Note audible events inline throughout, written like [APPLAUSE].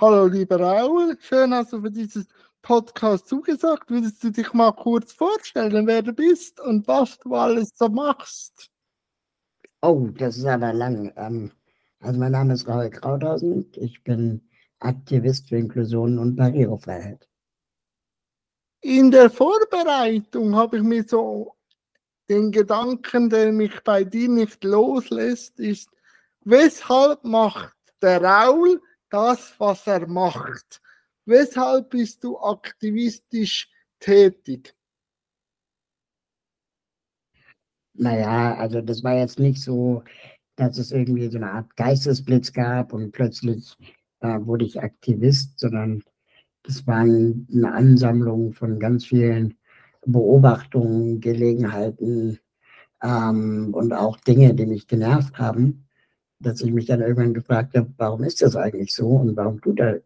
Hallo, lieber Raul. Schön, hast du für dieses Podcast zugesagt. Würdest du dich mal kurz vorstellen, wer du bist und was du alles so machst? Oh, das ist aber lang. Ähm, also mein Name ist Raul Krauthausen. Ich bin Aktivist für Inklusion und Barrierefreiheit. In der Vorbereitung habe ich mir so den Gedanken, der mich bei dir nicht loslässt, ist, weshalb macht der Raul das, was er macht? Weshalb bist du aktivistisch tätig? Naja, also das war jetzt nicht so, dass es irgendwie so eine Art Geistesblitz gab und plötzlich äh, wurde ich Aktivist, sondern das war eine Ansammlung von ganz vielen Beobachtungen, Gelegenheiten ähm, und auch Dinge, die mich genervt haben, dass ich mich dann irgendwann gefragt habe, warum ist das eigentlich so und warum tut, er,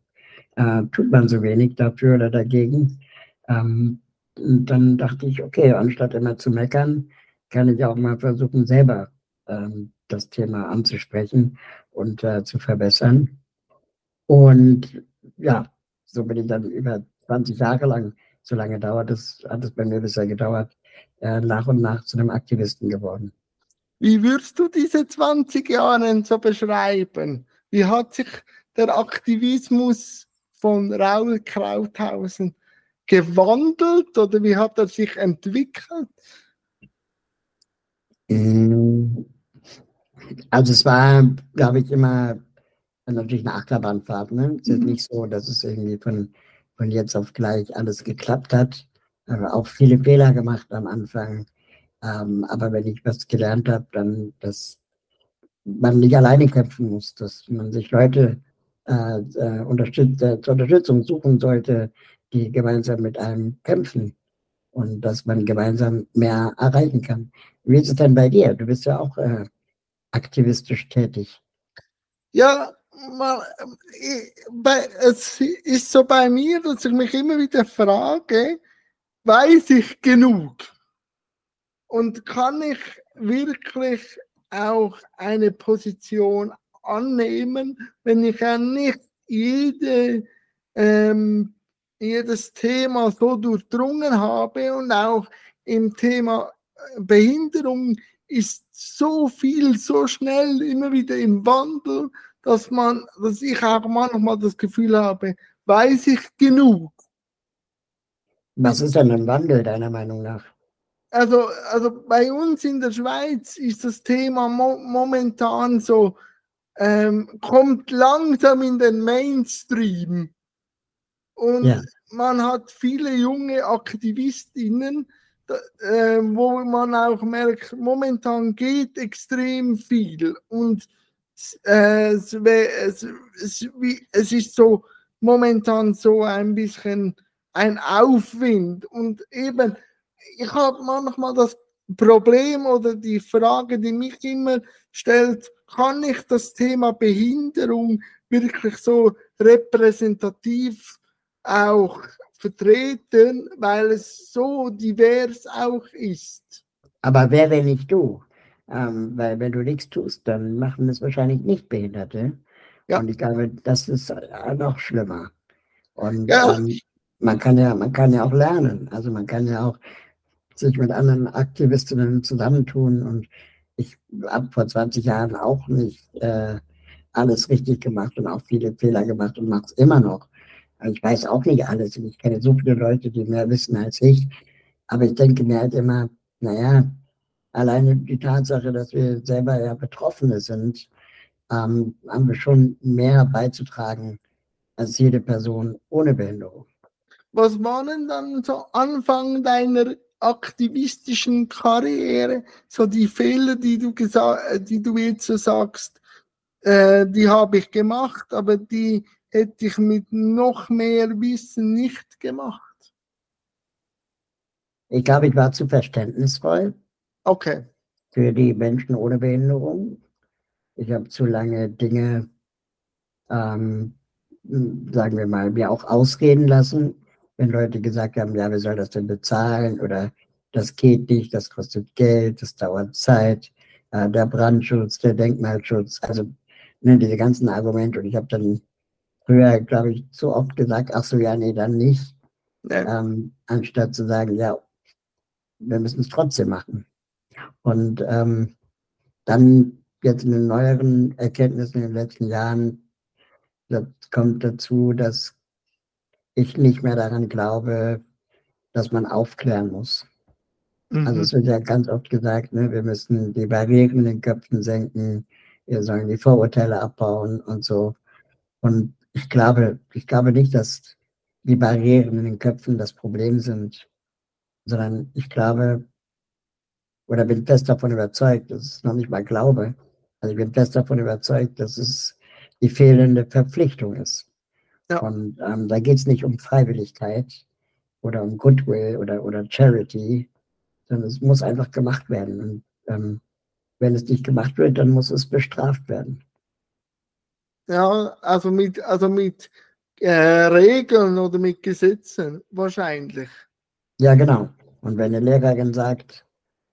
äh, tut man so wenig dafür oder dagegen. Ähm, und dann dachte ich, okay, anstatt immer zu meckern, kann ich auch mal versuchen, selber ähm, das Thema anzusprechen und äh, zu verbessern. Und ja, so bin ich dann über 20 Jahre lang, so lange dauert es, hat es bei mir bisher gedauert, äh, nach und nach zu einem Aktivisten geworden. Wie würdest du diese 20 Jahre so beschreiben? Wie hat sich der Aktivismus von Raul Krauthausen gewandelt oder wie hat er sich entwickelt? Mm. Also es war, glaube ich, immer natürlich eine Achterbahnfahrt. Ne? Es ist mhm. nicht so, dass es irgendwie von, von jetzt auf gleich alles geklappt hat. Aber auch viele Fehler gemacht am Anfang. Ähm, aber wenn ich was gelernt habe, dann, dass man nicht alleine kämpfen muss, dass man sich Leute äh, äh, unterstütz äh, zur Unterstützung suchen sollte, die gemeinsam mit einem kämpfen und dass man gemeinsam mehr erreichen kann. Wie ist es denn bei dir? Du bist ja auch äh, aktivistisch tätig. Ja, mal, bei, es ist so bei mir, dass ich mich immer wieder frage, weiß ich genug? Und kann ich wirklich auch eine Position annehmen, wenn ich ja nicht jede, ähm, jedes Thema so durchdrungen habe und auch im Thema äh, Behinderung ist so viel, so schnell immer wieder im Wandel, dass man, dass ich auch manchmal das Gefühl habe, weiß ich genug. Was ist denn ein Wandel deiner Meinung nach? Also, also bei uns in der Schweiz ist das Thema mo momentan so, ähm, kommt langsam in den Mainstream. Und ja. man hat viele junge Aktivistinnen, äh, wo man auch merkt, momentan geht extrem viel. Und äh, es, es, es, es ist so momentan so ein bisschen ein Aufwind. Und eben, ich habe manchmal das Problem oder die Frage, die mich immer stellt, kann ich das Thema Behinderung wirklich so repräsentativ auch vertreten, weil es so divers auch ist. Aber wer, wenn nicht du? Ähm, weil wenn du nichts tust, dann machen es wahrscheinlich nicht Behinderte. Ja. Und ich glaube, das ist äh, noch schlimmer. Und ja. ähm, man kann ja, man kann ja auch lernen. Also man kann ja auch sich mit anderen Aktivistinnen zusammentun. Und ich habe vor 20 Jahren auch nicht äh, alles richtig gemacht und auch viele Fehler gemacht und mache es immer noch. Also ich weiß auch nicht alles und ich kenne so viele Leute, die mehr wissen als ich. Aber ich denke mir halt immer, naja, alleine die Tatsache, dass wir selber ja Betroffene sind, ähm, haben wir schon mehr beizutragen als jede Person ohne Behinderung. Was waren dann so Anfang deiner aktivistischen Karriere, so die Fehler, die du gesagt, die du jetzt so sagst, äh, die habe ich gemacht, aber die hätte ich mit noch mehr Wissen nicht gemacht. Ich glaube, ich war zu verständnisvoll. Okay. Für die Menschen ohne Behinderung. Ich habe zu lange Dinge, ähm, sagen wir mal, mir auch ausreden lassen, wenn Leute gesagt haben, ja, wer soll das denn bezahlen oder das geht nicht, das kostet Geld, das dauert Zeit, äh, der Brandschutz, der Denkmalschutz, also ne, diese ganzen Argumente. Und ich habe dann früher, glaube ich, zu oft gesagt, ach so, ja, nee, dann nicht. Ja. Ähm, anstatt zu sagen, ja, wir müssen es trotzdem machen. Und ähm, dann jetzt in den neueren Erkenntnissen in den letzten Jahren das kommt dazu, dass ich nicht mehr daran glaube, dass man aufklären muss. Also mhm. Also es wird ja ganz oft gesagt, ne, wir müssen die Barrieren in den Köpfen senken, wir sollen die Vorurteile abbauen und so. Und ich glaube, ich glaube nicht, dass die Barrieren in den Köpfen das Problem sind, sondern ich glaube oder bin fest davon überzeugt, das ist noch nicht mal Glaube, also ich bin fest davon überzeugt, dass es die fehlende Verpflichtung ist. Ja. Und ähm, da geht es nicht um Freiwilligkeit oder um Goodwill oder, oder Charity, sondern es muss einfach gemacht werden. Und ähm, wenn es nicht gemacht wird, dann muss es bestraft werden. Ja, also mit, also mit äh, Regeln oder mit Gesetzen wahrscheinlich. Ja, genau. Und wenn eine Lehrerin sagt,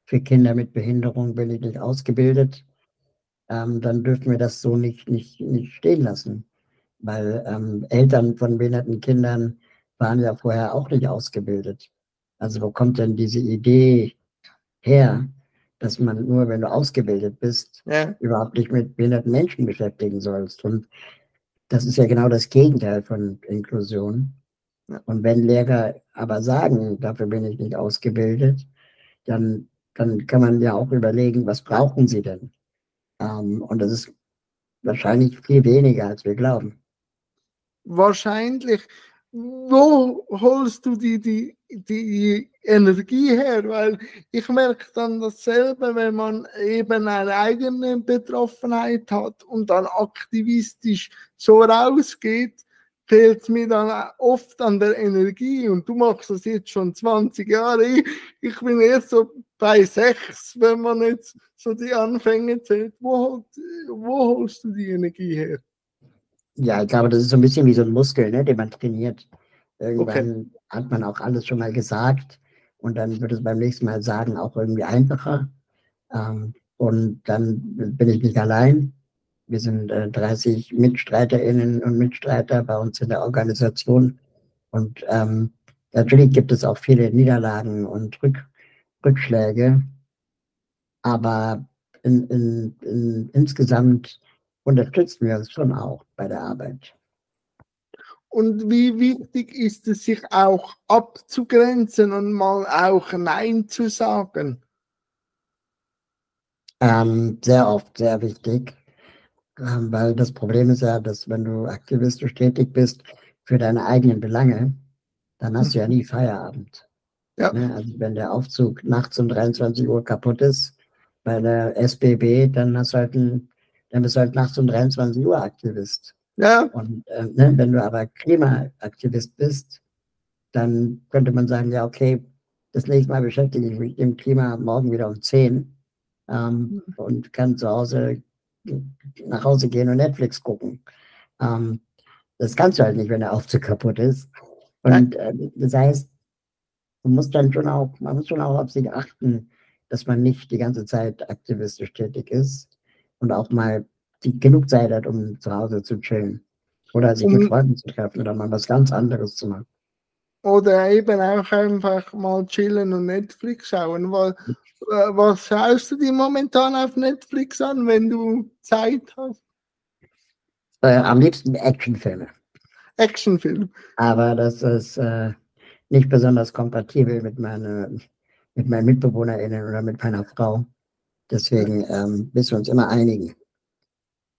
für Kinder mit Behinderung bin ich nicht ausgebildet, ähm, dann dürfen wir das so nicht, nicht, nicht stehen lassen. Weil ähm, Eltern von behinderten Kindern waren ja vorher auch nicht ausgebildet. Also wo kommt denn diese Idee her, dass man nur, wenn du ausgebildet bist, ja. überhaupt nicht mit behinderten Menschen beschäftigen sollst. Und das ist ja genau das Gegenteil von Inklusion. Und wenn Lehrer aber sagen, dafür bin ich nicht ausgebildet, dann, dann kann man ja auch überlegen, was brauchen sie denn? Ähm, und das ist wahrscheinlich viel weniger, als wir glauben. Wahrscheinlich wo holst du die, die, die Energie her? Weil ich merke dann dasselbe, wenn man eben eine eigene Betroffenheit hat und dann aktivistisch so rausgeht, fehlt mir dann oft an der Energie und du machst das jetzt schon 20 Jahre. Ich, bin erst so bei sechs, wenn man jetzt so die Anfänge zählt. Wo, wo holst du die Energie her? Ja, ich glaube, das ist so ein bisschen wie so ein Muskel, ne, den man trainiert. Irgendwann okay. hat man auch alles schon mal gesagt und dann wird es beim nächsten Mal sagen auch irgendwie einfacher. Ähm, und dann bin ich nicht allein. Wir sind äh, 30 MitstreiterInnen und Mitstreiter bei uns in der Organisation. Und ähm, natürlich gibt es auch viele Niederlagen und Rück Rückschläge. Aber in, in, in, insgesamt unterstützen wir uns schon auch bei der Arbeit. Und wie wichtig ist es, sich auch abzugrenzen und mal auch Nein zu sagen? Ähm, sehr oft, sehr wichtig. Ähm, weil das Problem ist ja, dass wenn du aktivistisch tätig bist für deine eigenen Belange, dann hast du ja nie Feierabend. Ja. Ne? Also wenn der Aufzug nachts um 23 Uhr kaputt ist bei der SBB, dann hast du halt ein, dann bist du halt nachts um 23 Uhr Aktivist. Ja. Und äh, ne, wenn du aber Klimaaktivist bist, dann könnte man sagen, ja, okay, das nächste Mal beschäftige ich mich mit dem Klima morgen wieder um 10 ähm, mhm. und kann zu Hause nach Hause gehen und Netflix gucken. Ähm, das kannst du halt nicht, wenn der Aufzug kaputt ist. Und äh, das heißt, man muss dann schon auch, man muss schon auch auf sich achten, dass man nicht die ganze Zeit aktivistisch tätig ist und auch mal die genug Zeit hat, um zu Hause zu chillen. Oder sich mit Freunden zu treffen oder mal was ganz anderes zu machen. Oder eben auch einfach mal chillen und Netflix schauen. Weil, äh, was schaust du dir momentan auf Netflix an, wenn du Zeit hast? Äh, am liebsten Actionfilme. Actionfilm. Aber das ist äh, nicht besonders kompatibel mit, meine, mit meinen MitbewohnerInnen oder mit meiner Frau. Deswegen ähm, müssen wir uns immer einigen.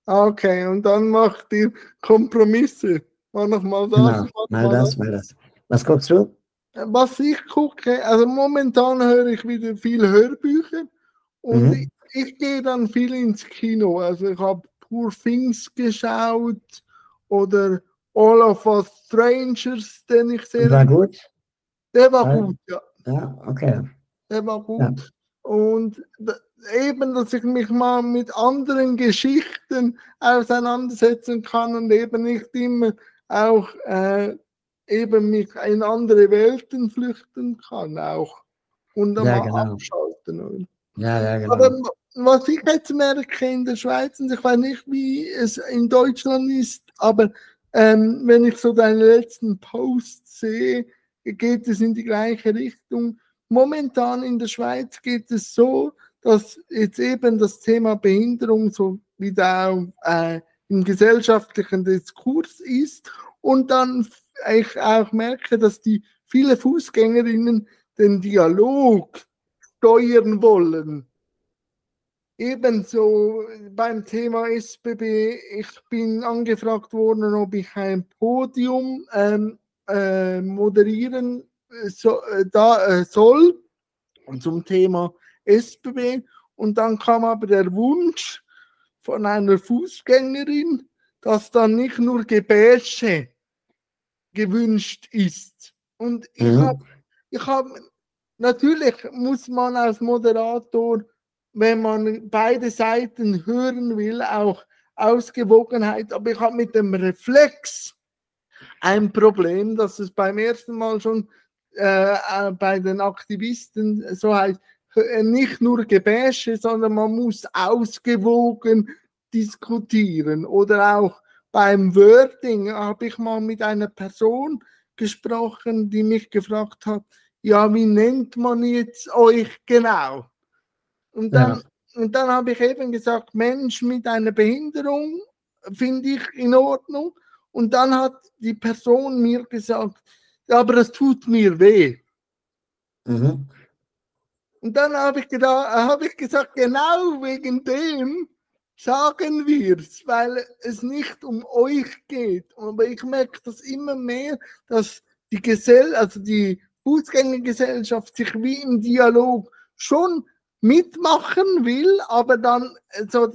Okay, und dann macht ihr Kompromisse. Mal noch mal das. Genau, mal, mal das, mal das. Was guckst du? Was ich gucke, also momentan höre ich wieder viel Hörbücher und mhm. ich, ich gehe dann viel ins Kino. Also ich habe Poor Things geschaut oder All of Us Strangers, den ich sehr. War gut? Der war ja. gut, ja. Ja, okay. Der war gut. Ja. Und eben, dass ich mich mal mit anderen Geschichten auseinandersetzen kann und eben nicht immer auch äh, eben mich in andere Welten flüchten kann auch und dann ja, mal genau. abschalten. Ja, ja, genau. Aber was ich jetzt merke in der Schweiz, und ich weiß nicht, wie es in Deutschland ist, aber ähm, wenn ich so deinen letzten Post sehe, geht es in die gleiche Richtung. Momentan in der Schweiz geht es so, dass jetzt eben das Thema Behinderung so wieder äh, im gesellschaftlichen Diskurs ist und dann ich auch merke, dass die viele Fußgängerinnen den Dialog steuern wollen. Ebenso beim Thema SBB, ich bin angefragt worden, ob ich ein Podium ähm, äh, moderieren so, äh, da, äh, soll zum Thema SBB. Und dann kam aber der Wunsch von einer Fußgängerin, dass dann nicht nur Gebäsche gewünscht ist. Und ich mhm. habe, ich hab, natürlich muss man als Moderator, wenn man beide Seiten hören will, auch Ausgewogenheit, aber ich habe mit dem Reflex ein Problem, dass es beim ersten Mal schon äh, äh bei den Aktivisten so heißt, nicht nur Gebäsche, sondern man muss ausgewogen diskutieren. Oder auch beim Wording habe ich mal mit einer Person gesprochen, die mich gefragt hat, ja, wie nennt man jetzt euch genau? Und dann, ja. und dann habe ich eben gesagt, Mensch mit einer Behinderung finde ich in Ordnung. Und dann hat die Person mir gesagt, ja, aber das tut mir weh. Mhm. Und dann habe ich, hab ich gesagt, genau wegen dem sagen wir es, weil es nicht um euch geht. Aber ich merke das immer mehr, dass die Gesell also die Fußgängergesellschaft sich wie im Dialog schon mitmachen will, aber dann so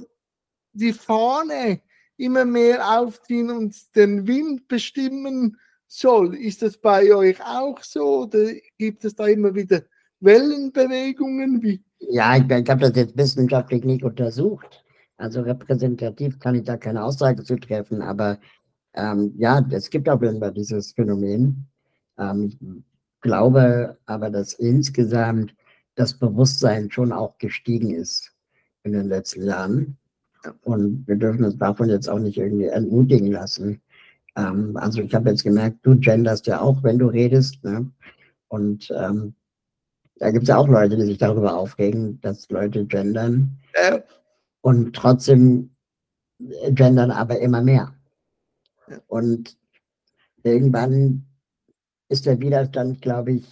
die Fahne immer mehr aufziehen und den Wind bestimmen soll. Ist das bei euch auch so oder gibt es da immer wieder Wellenbewegungen? Wie? Ja, ich, ich habe das jetzt wissenschaftlich nicht untersucht. Also repräsentativ kann ich da keine Aussage zu treffen, aber ähm, ja, es gibt auf jeden Fall dieses Phänomen. Ähm, ich glaube aber, dass insgesamt das Bewusstsein schon auch gestiegen ist in den letzten Jahren. Und wir dürfen uns davon jetzt auch nicht irgendwie entmutigen lassen. Ähm, also ich habe jetzt gemerkt, du genderst ja auch, wenn du redest. Ne? Und ähm, da gibt es ja auch Leute, die sich darüber aufregen, dass Leute gendern. Ja. Und trotzdem gendern aber immer mehr. Und irgendwann ist der Widerstand, glaube ich,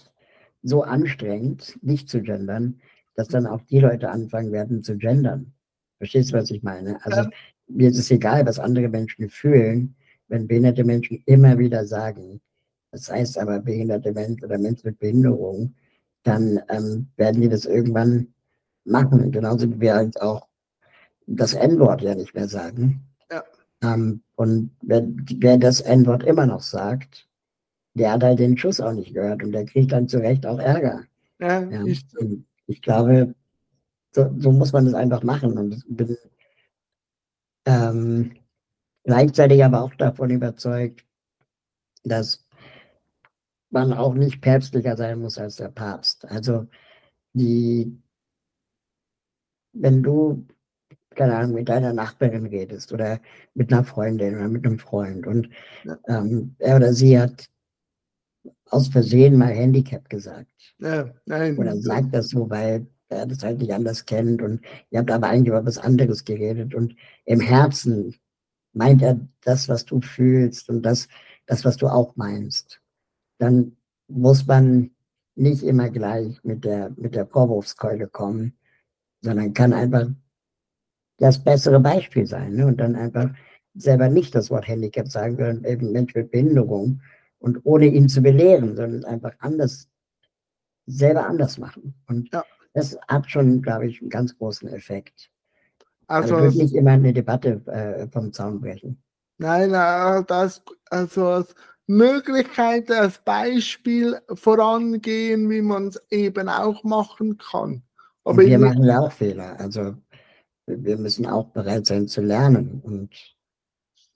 so anstrengend, nicht zu gendern, dass dann auch die Leute anfangen werden zu gendern. Verstehst du, was ich meine? Also ja. mir ist es egal, was andere Menschen fühlen, wenn behinderte Menschen immer wieder sagen, das heißt aber behinderte Menschen oder Menschen mit Behinderung, dann ähm, werden die das irgendwann machen. Genauso wie wir halt auch das N-Wort ja nicht mehr sagen. Ja. Ähm, und wer, wer das N-Wort immer noch sagt, der hat halt den Schuss auch nicht gehört und der kriegt dann zu Recht auch Ärger. Ja, ja. Ich, ich glaube, so, so, muss man das einfach machen und bin ähm, gleichzeitig aber auch davon überzeugt, dass man auch nicht päpstlicher sein muss als der Papst. Also die, wenn du keine Ahnung, mit deiner Nachbarin redest oder mit einer Freundin oder mit einem Freund und ja. ähm, er oder sie hat aus Versehen mal Handicap gesagt. Ja, nein. Oder sagt das so, weil er das halt nicht anders kennt und ihr habt aber eigentlich über was anderes geredet und im Herzen meint er das, was du fühlst und das, das, was du auch meinst. Dann muss man nicht immer gleich mit der, mit der Vorwurfskeule kommen, sondern kann einfach das bessere Beispiel sein. Ne? Und dann einfach selber nicht das Wort Handicap sagen, sondern eben Mensch mit Behinderung und ohne ihn zu belehren, sondern einfach anders, selber anders machen. Und ja. das hat schon, glaube ich, einen ganz großen Effekt. Also, also nicht immer eine Debatte äh, vom Zaun brechen. Nein, das, also als Möglichkeit, als Beispiel vorangehen, wie man es eben auch machen kann. Aber wir machen ja auch Fehler. Also wir müssen auch bereit sein zu lernen. Und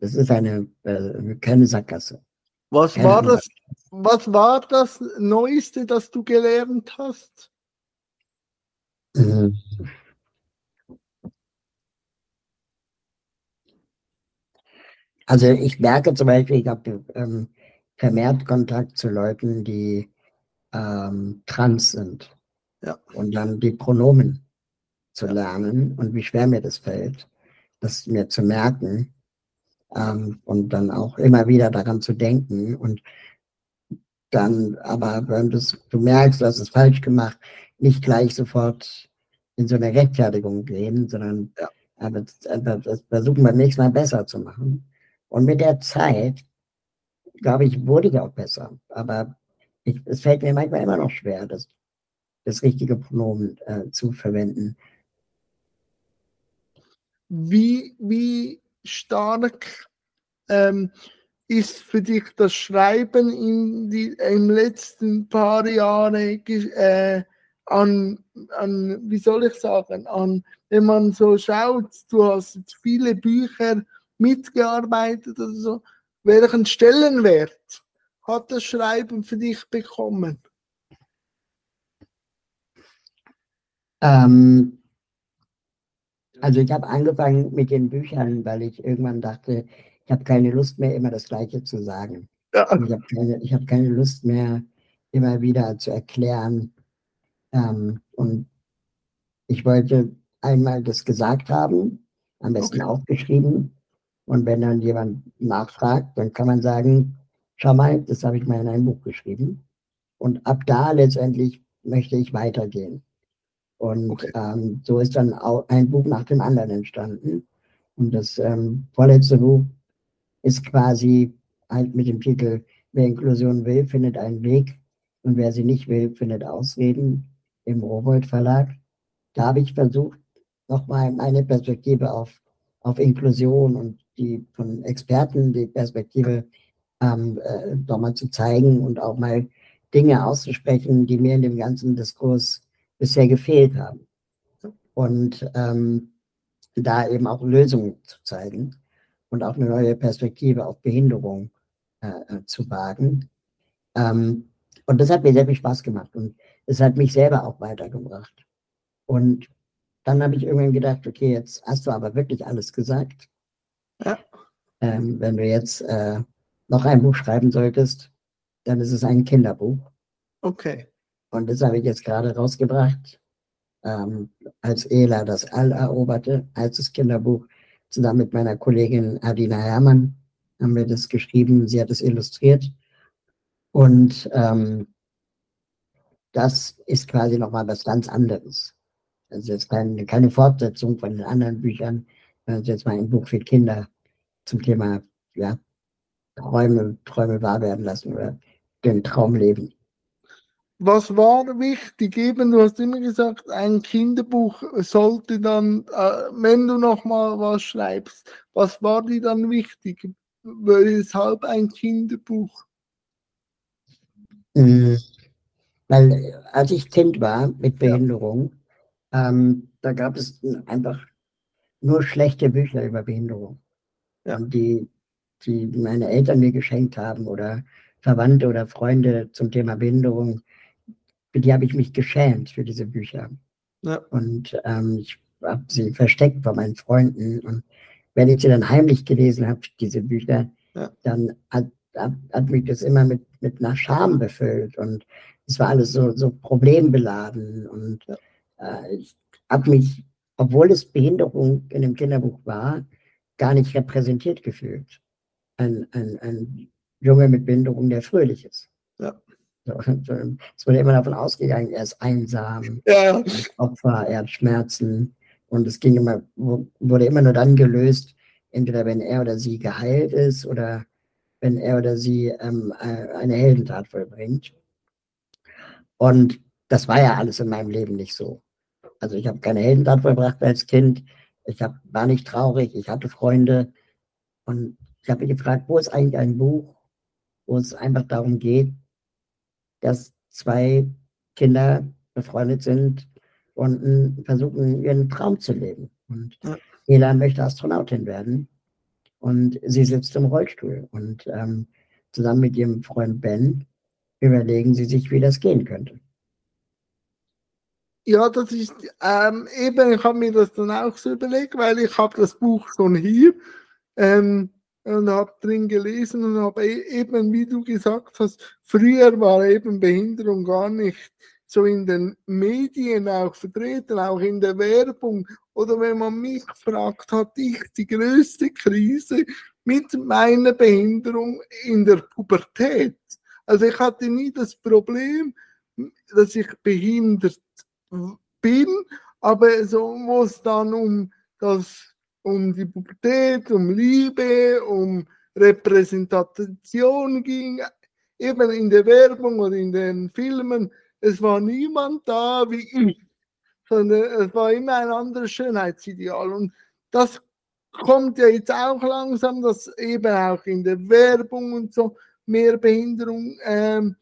das ist eine äh, keine Sackgasse. Was keine war das? Was war das Neueste, das du gelernt hast? Mhm. Also ich merke zum Beispiel, ich habe ähm, vermehrt Kontakt zu Leuten, die ähm, trans sind. Ja. Und dann die Pronomen zu lernen und wie schwer mir das fällt, das mir zu merken ähm, und dann auch immer wieder daran zu denken und dann aber, wenn du, du merkst, du hast es falsch gemacht, nicht gleich sofort in so eine Rechtfertigung gehen, sondern ja. aber, aber versuchen beim nächsten Mal besser zu machen. Und mit der Zeit, glaube ich, wurde ich auch besser. Aber ich, es fällt mir manchmal immer noch schwer, das, das richtige Pronomen äh, zu verwenden. Wie, wie stark ähm, ist für dich das Schreiben in die, im letzten paar Jahren äh, an, an, wie soll ich sagen, an, wenn man so schaut, du hast viele Bücher mitgearbeitet oder so, welchen Stellenwert hat das Schreiben für dich bekommen? Ähm, also ich habe angefangen mit den Büchern, weil ich irgendwann dachte, ich habe keine Lust mehr, immer das Gleiche zu sagen. Ja. Ich habe keine, hab keine Lust mehr, immer wieder zu erklären. Ähm, und ich wollte einmal das gesagt haben, am besten okay. aufgeschrieben. Und wenn dann jemand nachfragt, dann kann man sagen, schau mal, das habe ich mal in ein Buch geschrieben. Und ab da letztendlich möchte ich weitergehen. Und okay. ähm, so ist dann auch ein Buch nach dem anderen entstanden. Und das ähm, vorletzte Buch ist quasi halt mit dem Titel Wer Inklusion will, findet einen Weg und wer sie nicht will, findet Ausreden im Rowold Verlag. Da habe ich versucht, nochmal meine Perspektive auf, auf Inklusion und die von Experten die Perspektive ähm, äh, nochmal zu zeigen und auch mal Dinge auszusprechen, die mir in dem ganzen Diskurs bisher gefehlt haben. Und ähm, da eben auch Lösungen zu zeigen und auch eine neue Perspektive auf Behinderung äh, äh, zu wagen. Ähm, und das hat mir sehr viel Spaß gemacht und es hat mich selber auch weitergebracht. Und dann habe ich irgendwann gedacht, okay, jetzt hast du aber wirklich alles gesagt. Ja. Ähm, wenn du jetzt äh, noch ein Buch schreiben solltest, dann ist es ein Kinderbuch. Okay. Und das habe ich jetzt gerade rausgebracht, ähm, als Ela das All eroberte, als das Kinderbuch zusammen mit meiner Kollegin Adina Herrmann haben wir das geschrieben. Sie hat es illustriert. Und ähm, das ist quasi nochmal was ganz anderes. Also jetzt keine, keine Fortsetzung von den anderen Büchern, sondern jetzt mal ein Buch für Kinder zum Thema ja, Träume, Träume wahr werden lassen oder den Traum leben was war wichtig? Eben, du hast immer gesagt, ein Kinderbuch sollte dann, äh, wenn du nochmal was schreibst, was war dir dann wichtig? Weshalb ein Kinderbuch? Mhm. Weil als ich Kind war mit Behinderung, ja. ähm, da gab es einfach nur schlechte Bücher über Behinderung. Ja. Die, die meine Eltern mir geschenkt haben oder Verwandte oder Freunde zum Thema Behinderung für die habe ich mich geschämt für diese Bücher. Ja. Und ähm, ich habe sie versteckt bei meinen Freunden. Und wenn ich sie dann heimlich gelesen habe, diese Bücher, ja. dann hat, hat, hat, mich das immer mit, mit einer Scham befüllt. Und es war alles so, so problembeladen. Und äh, ich habe mich, obwohl es Behinderung in dem Kinderbuch war, gar nicht repräsentiert gefühlt. Ein, ein, ein Junge mit Behinderung, der fröhlich ist. Ja. Es wurde immer davon ausgegangen, er ist einsam, ja. Opfer, er hat Schmerzen. Und es ging immer, wurde immer nur dann gelöst, entweder wenn er oder sie geheilt ist oder wenn er oder sie ähm, äh, eine Heldentat vollbringt. Und das war ja alles in meinem Leben nicht so. Also ich habe keine Heldentat vollbracht als Kind. Ich hab, war nicht traurig, ich hatte Freunde. Und ich habe mich gefragt, wo ist eigentlich ein Buch, wo es einfach darum geht, dass zwei Kinder befreundet sind und versuchen, ihren Traum zu leben. Und ja. Ela möchte Astronautin werden und sie sitzt im Rollstuhl. Und ähm, zusammen mit ihrem Freund Ben überlegen sie sich, wie das gehen könnte. Ja, das ist ähm, eben, ich habe mir das dann auch so überlegt, weil ich habe das Buch schon hier. Ähm, und habe drin gelesen und habe eben, wie du gesagt hast, früher war eben Behinderung gar nicht so in den Medien auch vertreten, auch in der Werbung. Oder wenn man mich fragt, hatte ich die größte Krise mit meiner Behinderung in der Pubertät. Also ich hatte nie das Problem, dass ich behindert bin, aber es dann um das, um die Pubertät, um Liebe, um Repräsentation ging, eben in der Werbung oder in den Filmen, es war niemand da wie ich, sondern es war immer ein anderes Schönheitsideal. Und das kommt ja jetzt auch langsam, dass eben auch in der Werbung und so mehr Behinderung ähm,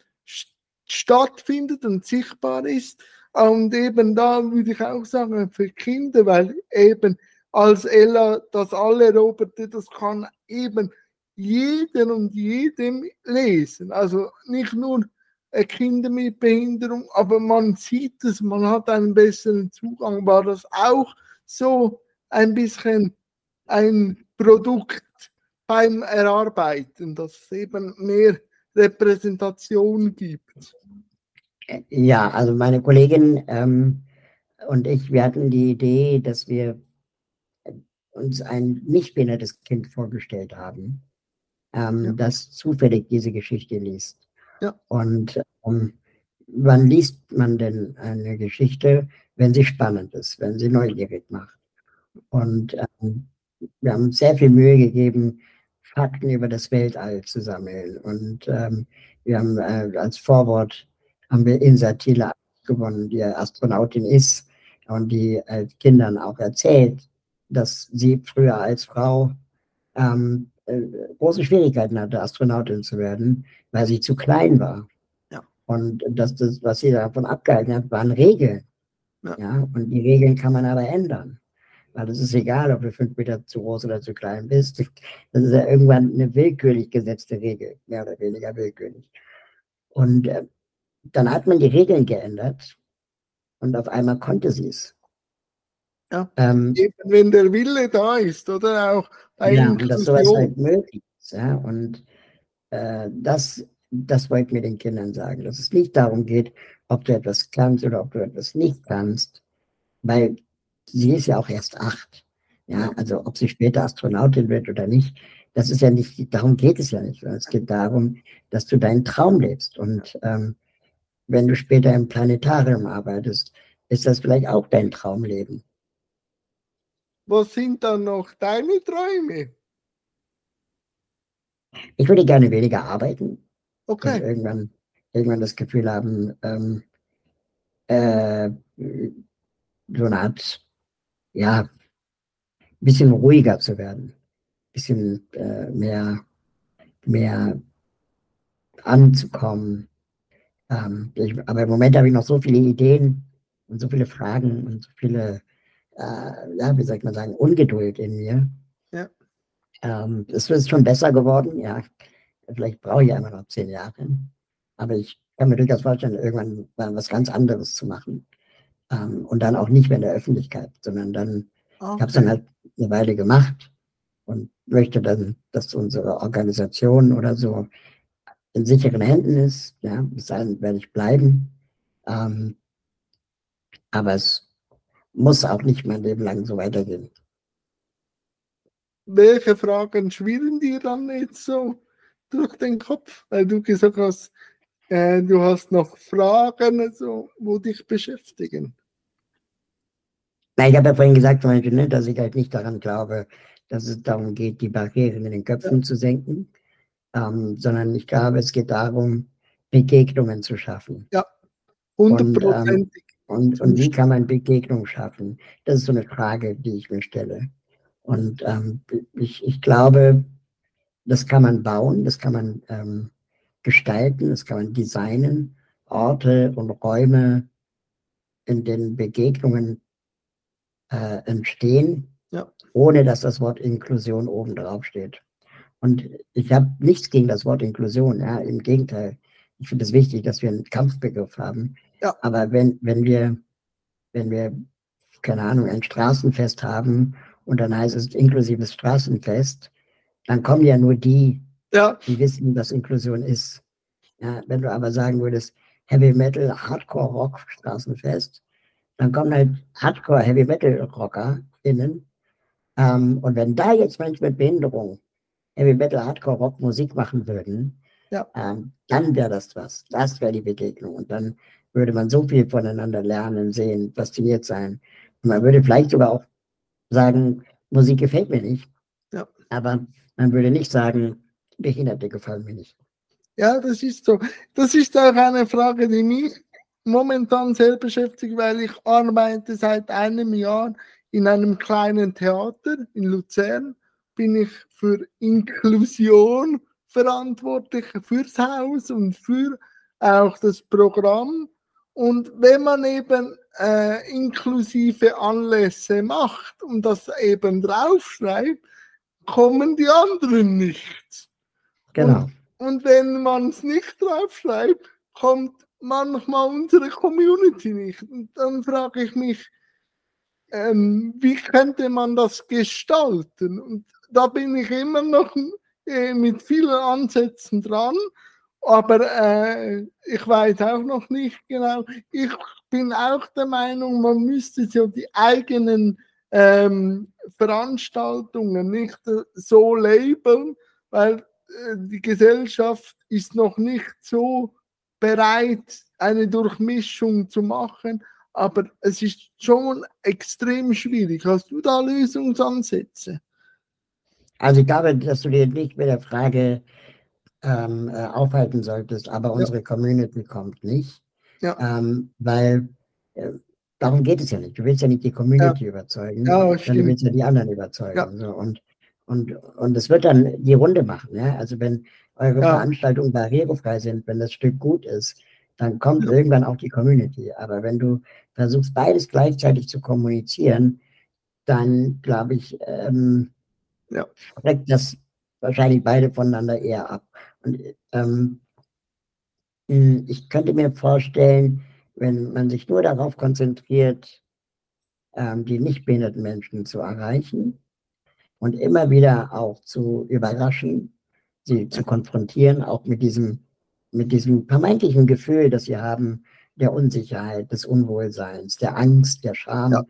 stattfindet und sichtbar ist. Und eben da würde ich auch sagen, für Kinder, weil eben als Ella das alle Roboter, das kann eben jeden und jedem lesen. Also nicht nur Kinder mit Behinderung, aber man sieht es, man hat einen besseren Zugang. War das auch so ein bisschen ein Produkt beim Erarbeiten, dass es eben mehr Repräsentation gibt? Ja, also meine Kollegin ähm, und ich, wir hatten die Idee, dass wir uns ein nicht behindertes Kind vorgestellt haben, ähm, ja. das zufällig diese Geschichte liest. Ja. Und ähm, wann liest man denn eine Geschichte, wenn sie spannend ist, wenn sie neugierig macht? Und ähm, wir haben sehr viel Mühe gegeben, Fakten über das Weltall zu sammeln. Und ähm, wir haben äh, als Vorwort haben wir Insa Thiele gewonnen, die Astronautin ist und die äh, Kindern auch erzählt, dass sie früher als Frau ähm, äh, große Schwierigkeiten hatte, Astronautin zu werden, weil sie zu klein war. Ja. Und dass das, was sie davon abgehalten hat, waren Regeln. Ja. ja. Und die Regeln kann man aber ändern. Weil es ist egal, ob du fünf Meter zu groß oder zu klein bist. Das ist ja irgendwann eine willkürlich gesetzte Regel, mehr oder weniger willkürlich. Und äh, dann hat man die Regeln geändert und auf einmal konnte sie es. Ja, ähm, wenn der Wille da ist, oder auch bei Ja, und dass sowas halt möglich ist. Ja, und äh, das, das wollten wir den Kindern sagen, dass es nicht darum geht, ob du etwas kannst oder ob du etwas nicht kannst, weil sie ist ja auch erst acht. Ja, also ob sie später Astronautin wird oder nicht, das ist ja nicht, darum geht es ja nicht. Es geht darum, dass du deinen Traum lebst. Und ähm, wenn du später im Planetarium arbeitest, ist das vielleicht auch dein Traumleben. Was sind dann noch deine Träume? Ich würde gerne weniger arbeiten. Okay. Irgendwann, irgendwann das Gefühl haben, ähm, äh, so eine Art, ja, ein bisschen ruhiger zu werden, ein bisschen äh, mehr, mehr anzukommen. Ähm, ich, aber im Moment habe ich noch so viele Ideen und so viele Fragen und so viele äh, ja, wie soll ich mal sagen, Ungeduld in mir. Ja. Ähm, es ist schon besser geworden, ja. Vielleicht brauche ich ja immer noch zehn Jahre. Aber ich kann mir durchaus vorstellen, irgendwann mal was ganz anderes zu machen. Ähm, und dann auch nicht mehr in der Öffentlichkeit, sondern dann, okay. ich habe es dann halt eine Weile gemacht und möchte dann, dass unsere Organisation oder so in sicheren Händen ist. Ja, bis dahin werde ich bleiben. Ähm, aber es muss auch nicht mein Leben lang so weitergehen. Welche Fragen schwirren dir dann jetzt so durch den Kopf? Weil du gesagt hast, äh, du hast noch Fragen, so, wo dich beschäftigen. Na, ich habe ja vorhin gesagt, Beispiel, ne, dass ich halt nicht daran glaube, dass es darum geht, die Barrieren in den Köpfen ja. zu senken, ähm, sondern ich glaube, es geht darum, Begegnungen zu schaffen. Ja, hundertprozentig. Und, und wie kann man Begegnung schaffen? Das ist so eine Frage, die ich mir stelle. Und ähm, ich, ich glaube, das kann man bauen, das kann man ähm, gestalten, das kann man designen, Orte und Räume, in denen Begegnungen äh, entstehen, ja. ohne dass das Wort Inklusion oben drauf steht. Und ich habe nichts gegen das Wort Inklusion, ja, im Gegenteil. Ich finde es wichtig, dass wir einen Kampfbegriff haben, ja. Aber wenn, wenn wir, wenn wir, keine Ahnung, ein Straßenfest haben und dann heißt es inklusives Straßenfest, dann kommen ja nur die, Ja, die wissen, was Inklusion ist. Ja, wenn du aber sagen würdest, Heavy Metal, Hardcore Rock, Straßenfest, dann kommen halt Hardcore Heavy Metal Rocker innen. Ähm, und wenn da jetzt Menschen mit Behinderung Heavy Metal, Hardcore Rock Musik machen würden, Ja. ähm, dann wäre das was. Das wäre die Begegnung. Und dann würde man so viel voneinander lernen, sehen, fasziniert sein. Und man würde vielleicht sogar auch sagen, Musik gefällt mir nicht. Ja. Aber man würde nicht sagen, Behinderte gefallen mir nicht. Ja, das ist so. Das ist auch eine Frage, die mich momentan sehr beschäftigt, weil ich arbeite seit einem Jahr in einem kleinen Theater in Luzern. Bin ich für Inklusion verantwortlich, fürs Haus und für auch das Programm. Und wenn man eben äh, inklusive Anlässe macht und das eben draufschreibt, kommen die anderen nicht. Genau. Und wenn man es nicht draufschreibt, kommt manchmal unsere Community nicht. Und dann frage ich mich, ähm, wie könnte man das gestalten? Und da bin ich immer noch äh, mit vielen Ansätzen dran, aber äh, ich weiß auch noch nicht genau. Ich bin auch der Meinung, man müsste so die eigenen ähm, Veranstaltungen nicht äh, so labeln, weil äh, die Gesellschaft ist noch nicht so bereit, eine Durchmischung zu machen, aber es ist schon extrem schwierig. Hast du da Lösungsansätze? Also ich glaube, dass du dir nicht mit der Frage ähm, äh, aufhalten solltest, aber unsere Community kommt nicht. Ja. Ähm, weil äh, darum geht es ja nicht. Du willst ja nicht die Community überzeugen, Ja, sondern du stimmt. willst ja die anderen überzeugen. Ja. So, und, und, und es wird dann die Runde machen. Ja? Also wenn eure Ja. Veranstaltungen barrierefrei sind, wenn das Stück gut ist, dann kommt irgendwann auch die Community. Aber wenn du versuchst, beides gleichzeitig zu kommunizieren, dann glaube ich, ähm, Ja. schreckt das wahrscheinlich beide voneinander eher ab. Und ähm, mh, ich könnte mir vorstellen, wenn man sich nur darauf konzentriert, ähm, die nicht behinderten Menschen zu erreichen und immer wieder auch zu überraschen, sie zu konfrontieren, auch mit diesem, mit diesem vermeintlichen Gefühl, das sie haben, der Unsicherheit, des Unwohlseins, der Angst, der Scham. Ja.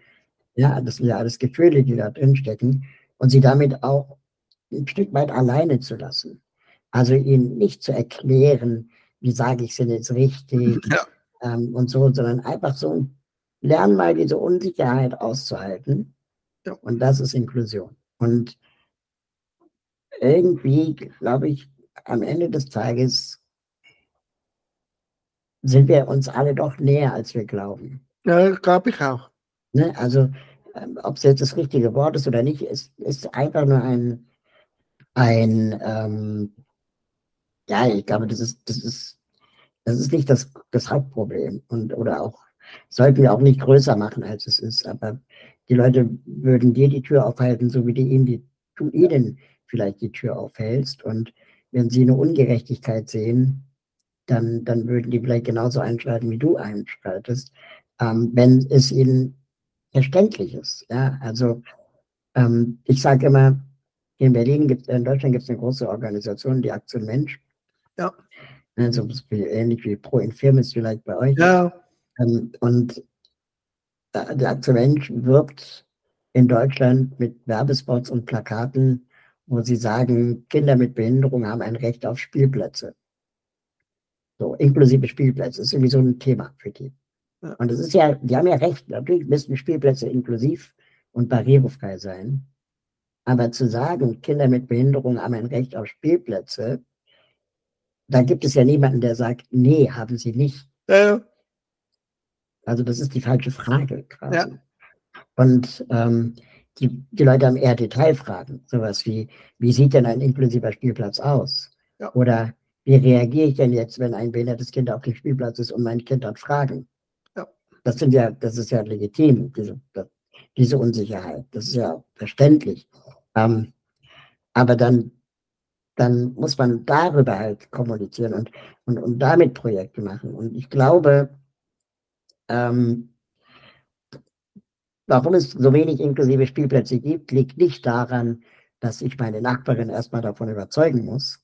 Ja, das sind ja alles Gefühle, die da drin stecken und sie damit auch ein Stück weit alleine zu lassen. Also ihnen nicht zu erklären, wie sage ich es denn jetzt richtig [LAUGHS] Ja. ähm, und so, sondern einfach so lernen mal diese Unsicherheit auszuhalten. Ja. Und das ist Inklusion. Und irgendwie, glaube ich, am Ende des Tages sind wir uns alle doch näher, als wir glauben. Ja, glaube ich auch. Ne? Also, ob es jetzt das richtige Wort ist oder nicht, ist, ist einfach nur ein, ein ähm, ja, ich glaube, das ist, das ist, das ist nicht das, das Hauptproblem. Und, oder auch, sollten wir auch nicht größer machen, als es ist. Aber die Leute würden dir die Tür aufhalten, so wie du ihnen die, du ihnen vielleicht die Tür aufhältst. Und wenn sie eine Ungerechtigkeit sehen, dann, dann würden die vielleicht genauso einschreiten, wie du einschreitest, ähm, wenn es ihnen verständlich ist. Ja, also ähm, ich sage immer, in Berlin gibt in Deutschland gibt es eine große Organisation, die Aktion Mensch. Ja. Also ähnlich wie Pro Infirmis vielleicht bei euch. Ja, Ähm, und äh, die Aktion Mensch wirbt in Deutschland mit Werbespots und Plakaten, wo sie sagen, Kinder mit Behinderung haben ein Recht auf Spielplätze. So, inklusive Spielplätze, ist irgendwie so ein Thema für die. Und es ist ja, die haben ja recht, natürlich müssen Spielplätze inklusiv und barrierefrei sein. Aber zu sagen, Kinder mit Behinderung haben ein Recht auf Spielplätze, da gibt es ja niemanden, der sagt, nee, haben sie nicht. ja, Also das ist die falsche Frage quasi. Ja. Und ähm, die, die Leute haben eher Detailfragen, sowas wie, wie sieht denn ein inklusiver Spielplatz aus? Ja. Oder wie reagiere ich denn jetzt, wenn ein behindertes Kind auf dem Spielplatz ist und mein Kind hat Fragen? Das sind ja, das ist ja legitim, diese, diese Unsicherheit. Das ist ja verständlich. Ähm, aber dann, dann muss man darüber halt kommunizieren und, und, und damit Projekte machen. Und ich glaube, ähm, warum es so wenig inklusive Spielplätze gibt, liegt nicht daran, dass ich meine Nachbarin erstmal davon überzeugen muss.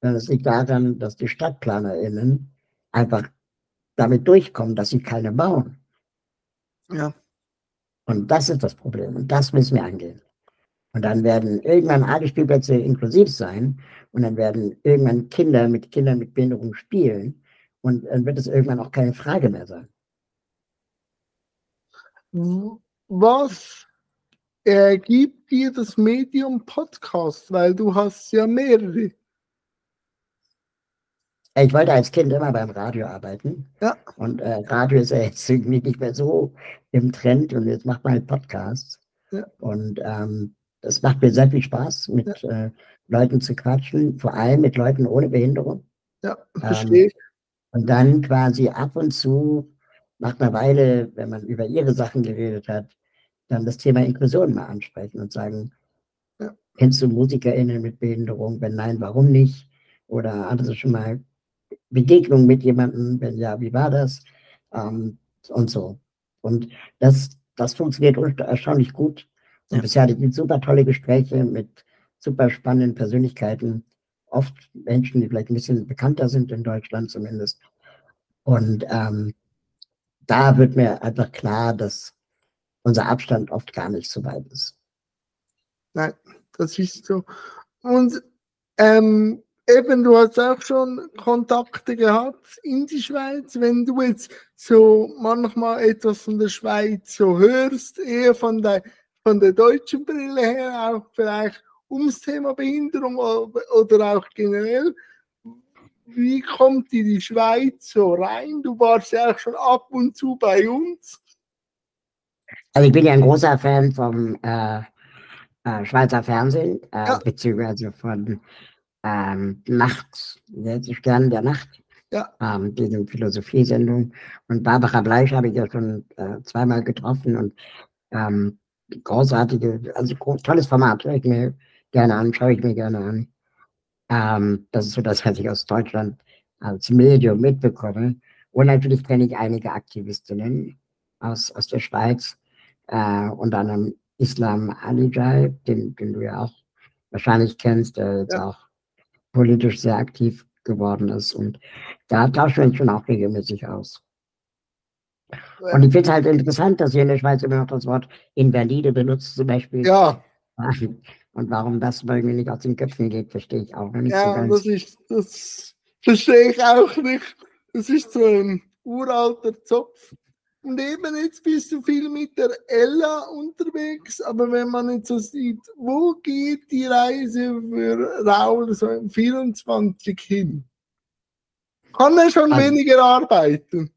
Es liegt daran, dass die StadtplanerInnen einfach damit durchkommen, dass sie keine bauen. Ja. Und das ist das Problem. Und das müssen wir angehen. Und dann werden irgendwann alle Spielplätze inklusiv sein. Und dann werden irgendwann Kinder mit Kindern mit Behinderung spielen. Und dann wird es irgendwann auch keine Frage mehr sein. Was ergibt dir das Medium Podcast? Weil du hast ja mehrere. Ich wollte als Kind immer beim Radio arbeiten. Ja. Und äh, Radio ist ja jetzt irgendwie nicht mehr so im Trend und jetzt macht man halt Podcasts. Ja. Und ähm, das macht mir sehr viel Spaß, mit ja. äh, Leuten zu quatschen, vor allem mit Leuten ohne Behinderung. Ja, verstehe. Ähm, und dann quasi ab und zu, nach einer Weile, wenn man über ihre Sachen geredet hat, dann das Thema Inklusion mal ansprechen und sagen, ja. kennst du MusikerInnen mit Behinderung? Wenn nein, warum nicht? Oder hattest du schon mal Begegnung mit jemandem? Wenn ja, wie war das? Ähm, und so. Und das, das funktioniert erstaunlich gut. Und ja. bisher hatte ich super tolle Gespräche mit super spannenden Persönlichkeiten. Oft Menschen, die vielleicht ein bisschen bekannter sind in Deutschland zumindest. Und ähm, da wird mir einfach klar, dass unser Abstand oft gar nicht so weit ist. Nein, das ist so. Und ähm, eben, du hast auch schon Kontakte gehabt in die Schweiz. Wenn du jetzt so manchmal etwas von der Schweiz so hörst, eher von der, von der deutschen Brille her, auch vielleicht ums Thema Behinderung oder auch generell, wie kommt dir die Schweiz so rein? Du warst ja auch schon ab und zu bei uns. Also ich bin ja ein großer Fan vom äh, äh, Schweizer Fernsehen, äh, ja. beziehungsweise von ähm, Nacht, die Stern der Nacht, ja. ähm, diese Philosophiesendung. Und Barbara Bleich habe ich ja schon äh, zweimal getroffen und ähm, großartige, also tolles Format, höre ich mir gerne an, schaue ich mir gerne an. Ähm, das ist so das, was ich aus Deutschland als Medium mitbekomme. Und natürlich kenne ich einige Aktivistinnen aus, aus der Schweiz, äh, unter anderem Islam Alijai, den, den du ja auch wahrscheinlich kennst, der jetzt ja. auch politisch sehr aktiv geworden ist. Und da tauschen wir uns schon auch regelmäßig aus. Und ich finde es halt interessant, dass ihr in der Schweiz immer noch das Wort Invalide benutzt, zum Beispiel. Ja. [LAUGHS] Und warum das irgendwie nicht aus den Köpfen geht, verstehe ich auch nicht ja, so ganz. Das, ist, das verstehe ich auch nicht. Das ist so ein uralter Zopf. Und eben jetzt bist du viel mit der Ella unterwegs, aber wenn man jetzt so sieht, wo geht die Reise für Raul so im 24 hin? Kann er schon also, weniger arbeiten?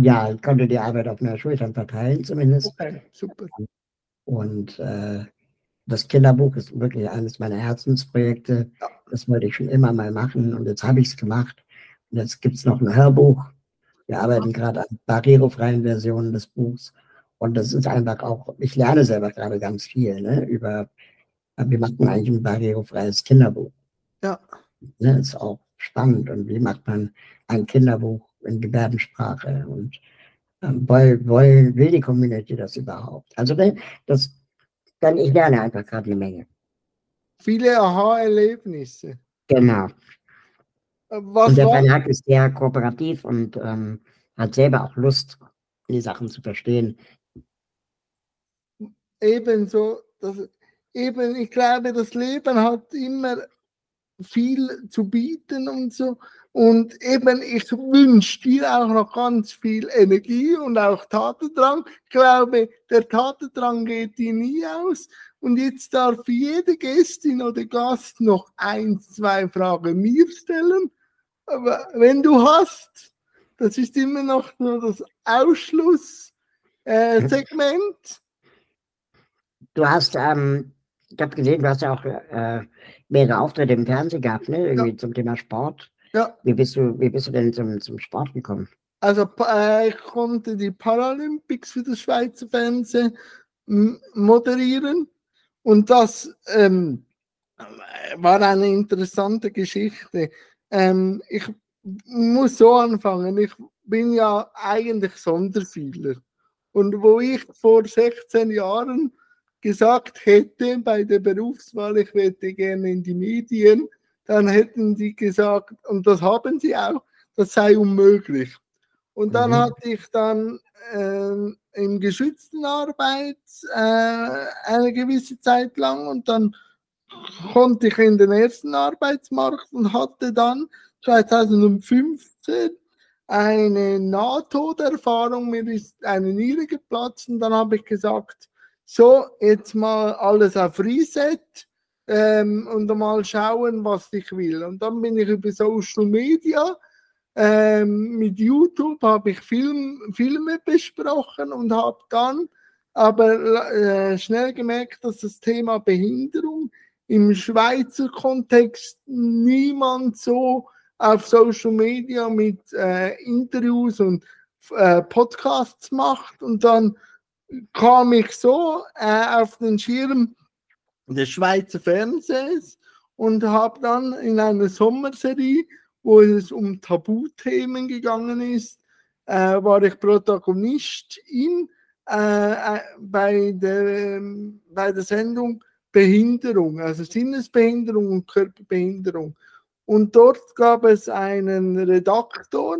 Ja, ich konnte die Arbeit auf mehr Schultern verteilen zumindest. Okay, super. Und äh, das Kinderbuch ist wirklich eines meiner Herzensprojekte. Ja. Das wollte ich schon immer mal machen und jetzt habe ich es gemacht. Und jetzt gibt es noch ein Hörbuch wir arbeiten gerade an barrierefreien Versionen des Buchs. Und das ist einfach auch, ich lerne selber gerade ganz viel ne, über, wie macht man eigentlich ein barrierefreies Kinderbuch. Ja. Ne, ist auch spannend. Und wie macht man ein Kinderbuch in Gebärdensprache und ähm, will, will, will die Community das überhaupt? Also das, dann ich lerne einfach gerade eine Menge. Viele Aha-Erlebnisse. Genau. Was und der Verlag ist sehr kooperativ und ähm, hat selber auch Lust, die Sachen zu verstehen. Ebenso, das, eben, ich glaube, das Leben hat immer viel zu bieten und so. Und eben, ich wünsche dir auch noch ganz viel Energie und auch Tatendrang. Ich glaube, der Tatendrang geht dir nie aus. Und jetzt darf jede Gästin oder Gast noch ein, zwei Fragen mir stellen. Aber wenn du hast, das ist immer noch nur das Ausschlusssegment. Äh, du hast, ähm, ich habe gesehen, du hast ja auch äh, mehrere Auftritte im Fernsehen gehabt, ne? Irgendwie ja. zum Thema Sport. Ja. Wie bist du, wie bist du denn zum, zum Sport gekommen? Also äh, ich konnte die Paralympics für das Schweizer Fernsehen moderieren und das ähm, war eine interessante Geschichte. Ähm, ich muss so anfangen. Ich bin ja eigentlich Sonderfehler. Und wo ich vor 16 Jahren gesagt hätte bei der Berufswahl, ich werde gerne in die Medien, dann hätten sie gesagt, und das haben sie auch, das sei unmöglich. Und dann mhm. hatte ich dann äh, im geschützten Arbeit äh, eine gewisse Zeit lang und dann konnte ich in den ersten Arbeitsmarkt und hatte dann 2015 eine Nahtoderfahrung. Mir ist eine Niere geplatzt und dann habe ich gesagt, so, jetzt mal alles auf Reset ähm, und mal schauen, was ich will. Und dann bin ich über Social Media, ähm, mit YouTube habe ich Film, Filme besprochen und habe dann aber äh, schnell gemerkt, dass das Thema Behinderung im Schweizer Kontext niemand so auf Social Media mit äh, Interviews und äh, Podcasts macht. Und dann kam ich so äh, auf den Schirm des Schweizer Fernsehens und habe dann in einer Sommerserie, wo es um Tabuthemen gegangen ist, äh, war ich Protagonist in, äh, äh bei, der, bei der Sendung Behinderung, also Sinnesbehinderung und Körperbehinderung. Und dort gab es einen Redaktor,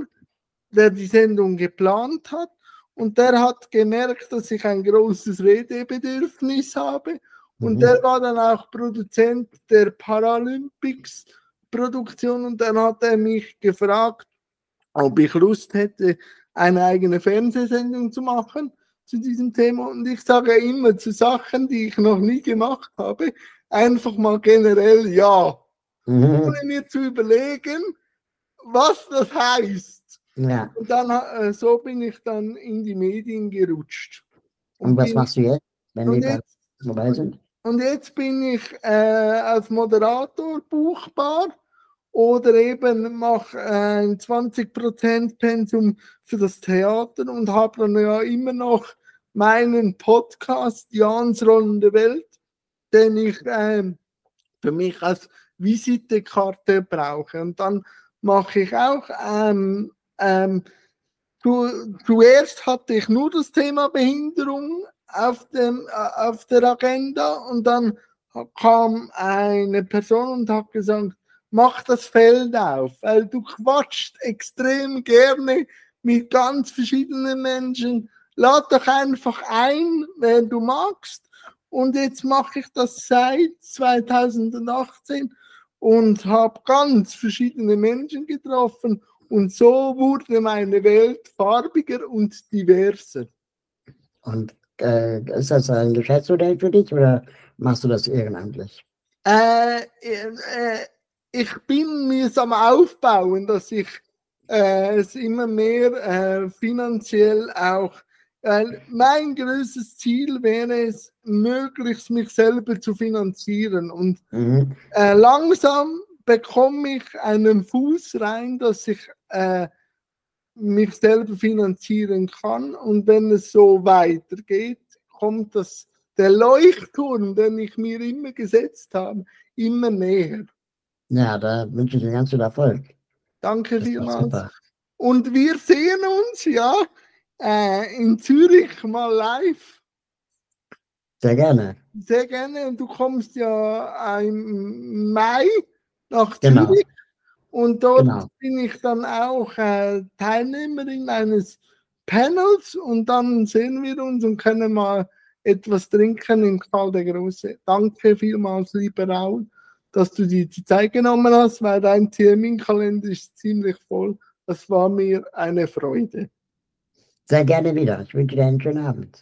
der die Sendung geplant hat und der hat gemerkt, dass ich ein großes Redebedürfnis habe und mhm. der war dann auch Produzent der Paralympics Produktion und dann hat er mich gefragt, ob ich Lust hätte, eine eigene Fernsehsendung zu machen zu diesem Thema. Und ich sage immer zu Sachen, die ich noch nie gemacht habe, einfach mal generell ja. Mhm. Ohne mir zu überlegen, was das heißt. Ja. Und dann äh, so bin ich dann in die Medien gerutscht. Und, und was machst du jetzt, wenn wir jetzt, dabei sind? Und jetzt bin ich äh, als Moderator buchbar oder eben mache ein 20% Pensum für das Theater und habe dann ja immer noch meinen Podcast Jans rollende Welt, den ich ähm, für mich als Visitekarte brauche. Und dann mache ich auch ähm, ähm, zu, zuerst hatte ich nur das Thema Behinderung auf, dem, äh, auf der Agenda und dann kam eine Person und hat gesagt, mach das Feld auf, weil du quatscht extrem gerne mit ganz verschiedenen Menschen. Lad doch einfach ein, wenn du magst. Und jetzt mache ich das seit 2018 und habe ganz verschiedene Menschen getroffen. Und so wurde meine Welt farbiger und diverser. Und äh, ist das ein Geschäftsmodell für dich oder machst du das ehrenamtlich? Äh, äh, ich bin mir am Aufbauen, dass ich äh, es immer mehr äh, finanziell auch. mein größtes Ziel wäre es, möglichst mich selber zu finanzieren. Und mhm. Äh, langsam bekomme ich einen Fuß rein, dass ich äh, mich selber finanzieren kann. Und wenn es so weitergeht, kommt das, der Leuchtturm, den ich mir immer gesetzt habe, immer näher. Ja, da wünsche ich dir ganz viel Erfolg. Danke vielmals. Und wir sehen uns ja äh, in Zürich mal live. Sehr gerne. Sehr gerne. Und du kommst ja im Mai nach genau. Zürich. Und dort genau. bin ich dann auch äh, Teilnehmerin eines Panels und dann sehen wir uns und können mal etwas trinken im Karl der Große. Danke vielmals, lieber Raul, dass du dir die Zeit genommen hast, weil dein Terminkalender ist ziemlich voll. Das war mir eine Freude. Sehr gerne wieder. Ich wünsche dir einen schönen Abend.